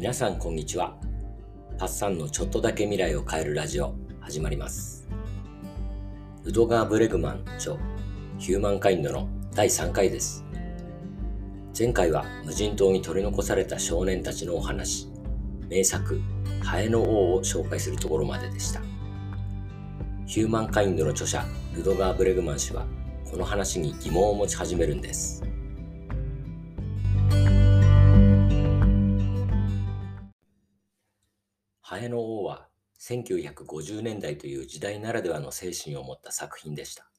皆さんこんにちは。パッサンのちょっとだけ未来を変えるラジオ始まります。ルドガー・ブレグマン著ヒューマンカインドの第3回です。前回は無人島に取り残された少年たちのお話、名作、ハエの王を紹介するところまででした。ヒューマンカインドの著者、ルドガー・ブレグマン氏は、この話に疑問を持ち始めるんです。ハエの王は1950年代という時代ならではの精神を持った作品でした。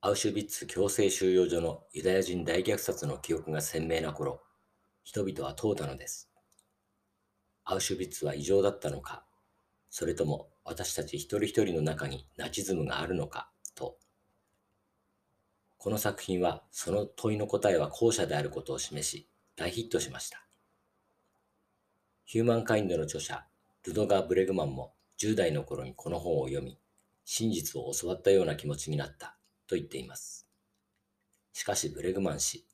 アウシュビッツ強制収容所のユダヤ人大虐殺の記憶が鮮明な頃、人々は問うたのです。アウシュビッツは異常だったのか、それとも私たち一人一人の中にナチズムがあるのか、と。この作品はその問いの答えは後者であることを示し、大ヒットしました。ヒューマンカインドの著者、ルドガー・ブレグマンも10代の頃にこの本を読み、真実を教わったような気持ちになったと言っています。しかしブレグマン氏、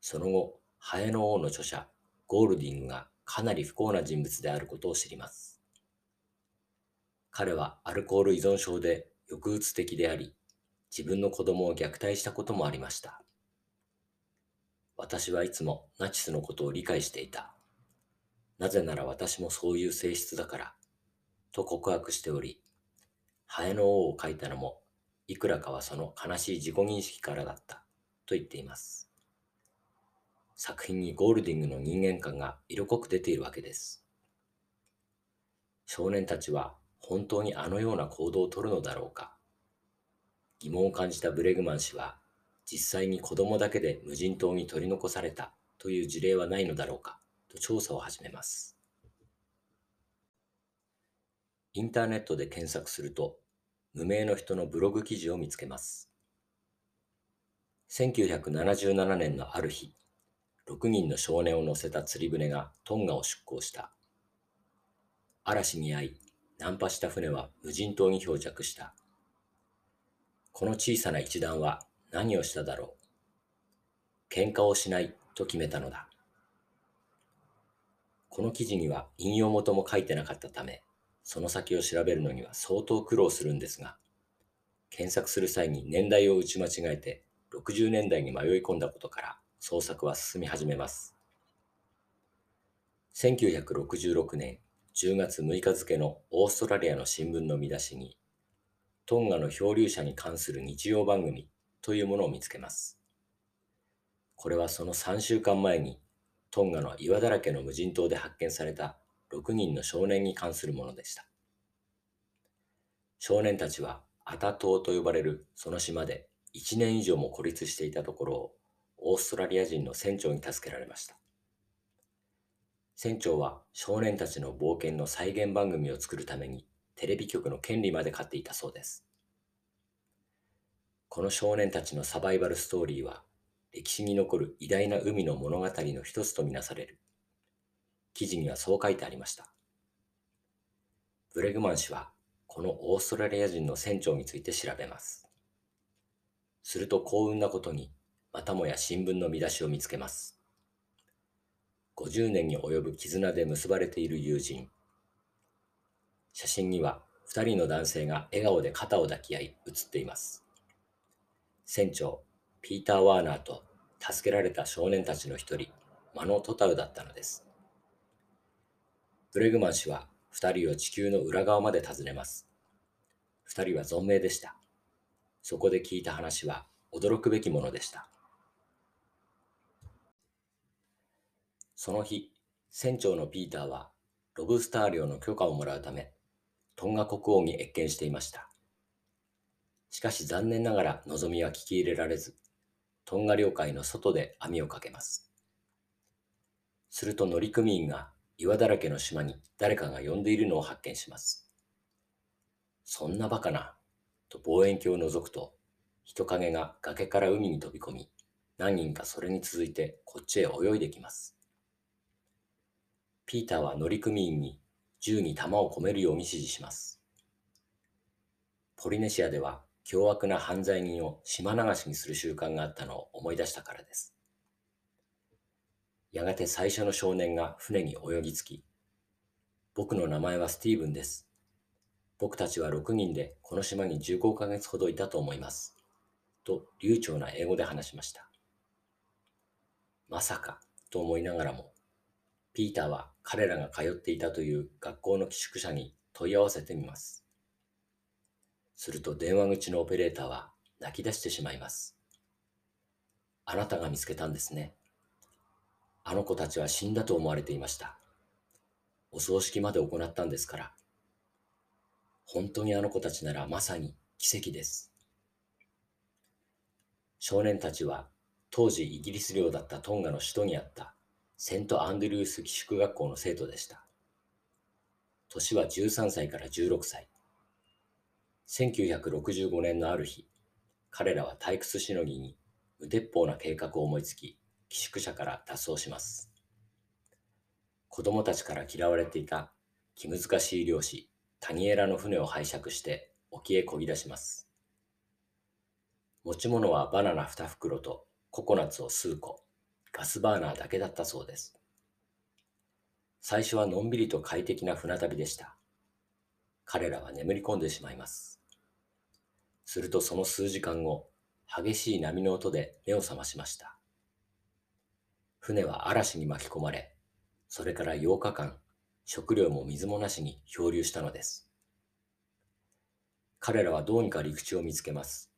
その後、ハエの王の著者、ゴールディングがかなり不幸な人物であることを知ります。彼はアルコール依存症で抑うつ的であり、自分の子供を虐待したこともありました。私はいつもナチスのことを理解していた。なぜなら私もそういう性質だから、と告白しており、ハエの王を書いたのも、いくらかはその悲しい自己認識からだった、と言っています。作品にゴールディングの人間観が色濃く出ているわけです。少年たちは本当にあのような行動をとるのだろうか。疑問を感じたブレグマン氏は、実際に子供だけで無人島に取り残されたという事例はないのだろうか。と調査を始めます。インターネットで検索すると、無名の人のブログ記事を見つけます。1977年のある日、6人の少年を乗せた釣り船がトンガを出港した。嵐に遭い、ナンパした船は無人島に漂着した。この小さな一団は何をしただろう。喧嘩をしないと決めたのだ。この記事には引用元も書いてなかったため、その先を調べるのには相当苦労するんですが、検索する際に年代を打ち間違えて60年代に迷い込んだことから捜索は進み始めます。1966年10月6日付のオーストラリアの新聞の見出しに、トンガの漂流者に関する日曜番組というものを見つけます。これはその3週間前にトンガの岩だらけの無人島で発見された6人の少年に関するものでした。少年たちはアタ島と呼ばれるその島で1年以上も孤立していたところをオーストラリア人の船長に助けられました。船長は少年たちの冒険の再現番組を作るためにテレビ局の権利まで買っていたそうです。この少年たちのサバイバルストーリーは歴史に残る偉大な海の物語の一つとみなされる。記事にはそう書いてありました。ブレグマン氏は、このオーストラリア人の船長について調べます。すると幸運なことに、またもや新聞の見出しを見つけます。50年に及ぶ絆で結ばれている友人。写真には2人の男性が笑顔で肩を抱き合い写っています。船長、ピーター・ワーナーと助けられた少年たちの一人、マノ・トタウだったのです。ブレグマン氏は二人を地球の裏側まで訪ねます。二人は存命でした。そこで聞いた話は驚くべきものでした。その日、船長のピーターはロブスター漁の許可をもらうため、トンガ国王に謁見していました。しかし残念ながら望みは聞き入れられず、トンガ領海の外で網をかけます。すると乗組員が岩だらけの島に誰かが呼んでいるのを発見します。そんなバカな、と望遠鏡を覗くと、人影が崖から海に飛び込み、何人かそれに続いてこっちへ泳いできます。ピーターは乗組員に銃に弾を込めるように指示します。ポリネシアでは凶悪な犯罪人を島流しにする習慣があったのを思い出したからです。やがて最初の少年が船に泳ぎつき、僕の名前はスティーブンです。僕たちは6人でこの島に15ヶ月ほどいたと思います。と流暢な英語で話しました。まさかと思いながらも、ピーターは彼らが通っていたという学校の寄宿舎に問い合わせてみます。すると電話口のオペレーターは泣き出してしまいます。あなたが見つけたんですね。あの子たちは死んだと思われていました。お葬式まで行ったんですから。本当にあの子たちならまさに奇跡です。少年たちは当時イギリス領だったトンガの首都にあったセントアンドリュース寄宿学校の生徒でした。年は13歳から16歳。1965年のある日、彼らは退屈しのぎに無鉄砲な計画を思いつき、寄宿舎から脱走します。子供たちから嫌われていた気難しい漁師、タニエラの船を拝借して沖へ漕ぎ出します。持ち物はバナナ2袋とココナッツを数個、ガスバーナーだけだったそうです。最初はのんびりと快適な船旅でした。彼らは眠り込んでしまいます。するとその数時間後、激しい波の音で目を覚ましました。船は嵐に巻き込まれ、それから8日間、食料も水もなしに漂流したのです。彼らはどうにか陸地を見つけます。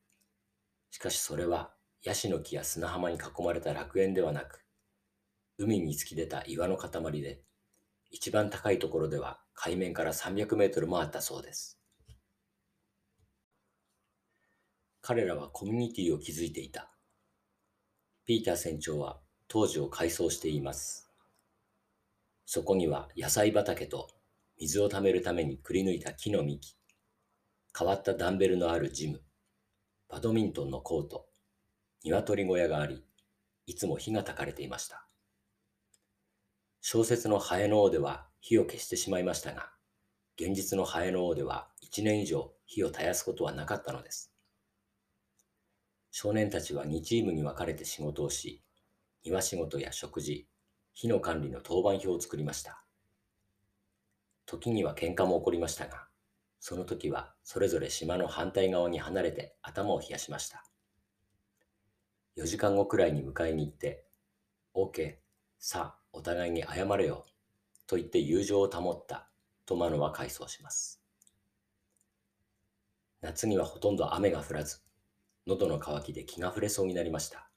しかしそれはヤシの木や砂浜に囲まれた楽園ではなく、海に突き出た岩の塊で、一番高いところでは海面から300メートルもあったそうです。彼らはコミュニティを築いていた。ピーター船長は当時を改装しています。そこには野菜畑と水を貯めるためにくり抜いた木の幹、変わったダンベルのあるジム、バドミントンのコート、鶏小屋があり、いつも火が焚かれていました。小説のハエの王では火を消してしまいましたが、現実のハエの王では1年以上火を絶やすことはなかったのです。少年たちは2チームに分かれて仕事をし、庭仕事や食事、火の管理の当番表を作りました。時には喧嘩も起こりましたが、その時はそれぞれ島の反対側に離れて頭を冷やしました。4時間後くらいに迎えに行って、OK、さあ、お互いに謝れよ、と言って友情を保ったとマノは回想します。夏にはほとんど雨が降らず、喉の渇きで気が触れそうになりました。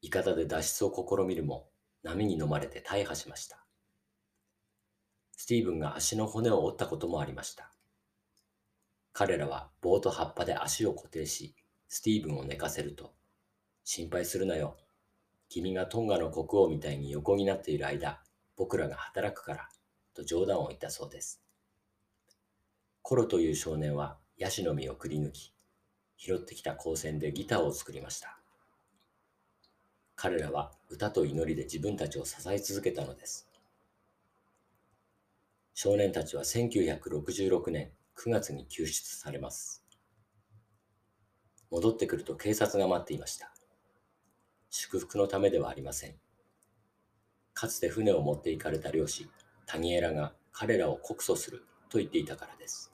いかだで脱出を試みるも、波に飲まれて大破しました。スティーブンが足の骨を折ったこともありました。彼らは棒と葉っぱで足を固定し、スティーブンを寝かせると、心配するなよ。君がトンガの国王みたいに横になっている間、僕らが働くから、と冗談を言ったそうです。コロという少年はヤシの実をくり抜き、拾ってきた光線でギターを作りました。彼らは歌と祈りで自分たちを支え続けたのです。少年たちは1966年9月に救出されます。戻ってくると警察が待っていました。祝福のためではありません。かつて船を持って行かれた漁師、タニエラが彼らを告訴すると言っていたからです。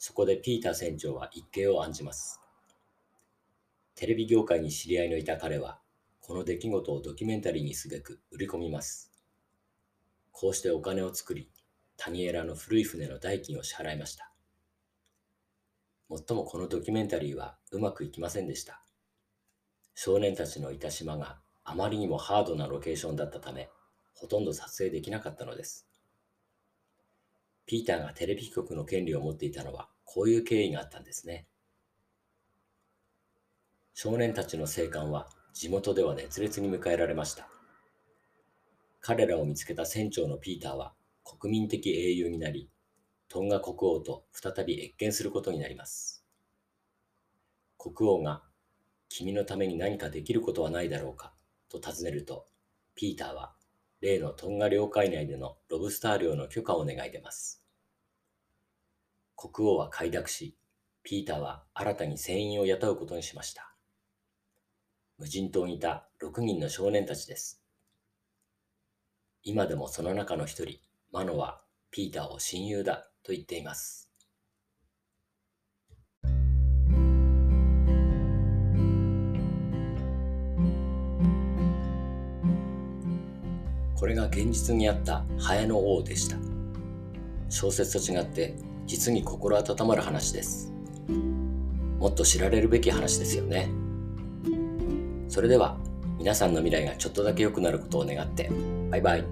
そこでピーター船長は一計を案じます。テレビ業界に知り合いのいた彼は、この出来事をドキュメンタリーにすべく売り込みます。こうしてお金を作り、タニエラの古い船の代金を支払いました。もっともこのドキュメンタリーはうまくいきませんでした。少年たちのいた島があまりにもハードなロケーションだったため、ほとんど撮影できなかったのです。ピーターがテレビ局の権利を持っていたのはこういう経緯があったんですね。少年たちの生還は地元では熱烈に迎えられました。彼らを見つけた船長のピーターは国民的英雄になり、トンガ国王と再び謁見することになります。国王が君のために何かできることはないだろうかと尋ねると、ピーターは例のトンガ領海内でのロブスター漁の許可を願い出ます。国王は快諾し、ピーターは新たに船員を雇うことにしました。無人島にいた6人の少年たちです。今でもその中の一人、マノはピーターを親友だと言っています。これが現実にあったハエの王でした。小説と違って実に心温まる話です。もっと知られるべき話ですよね。それでは皆さんの未来がちょっとだけ良くなることを願ってバイバイ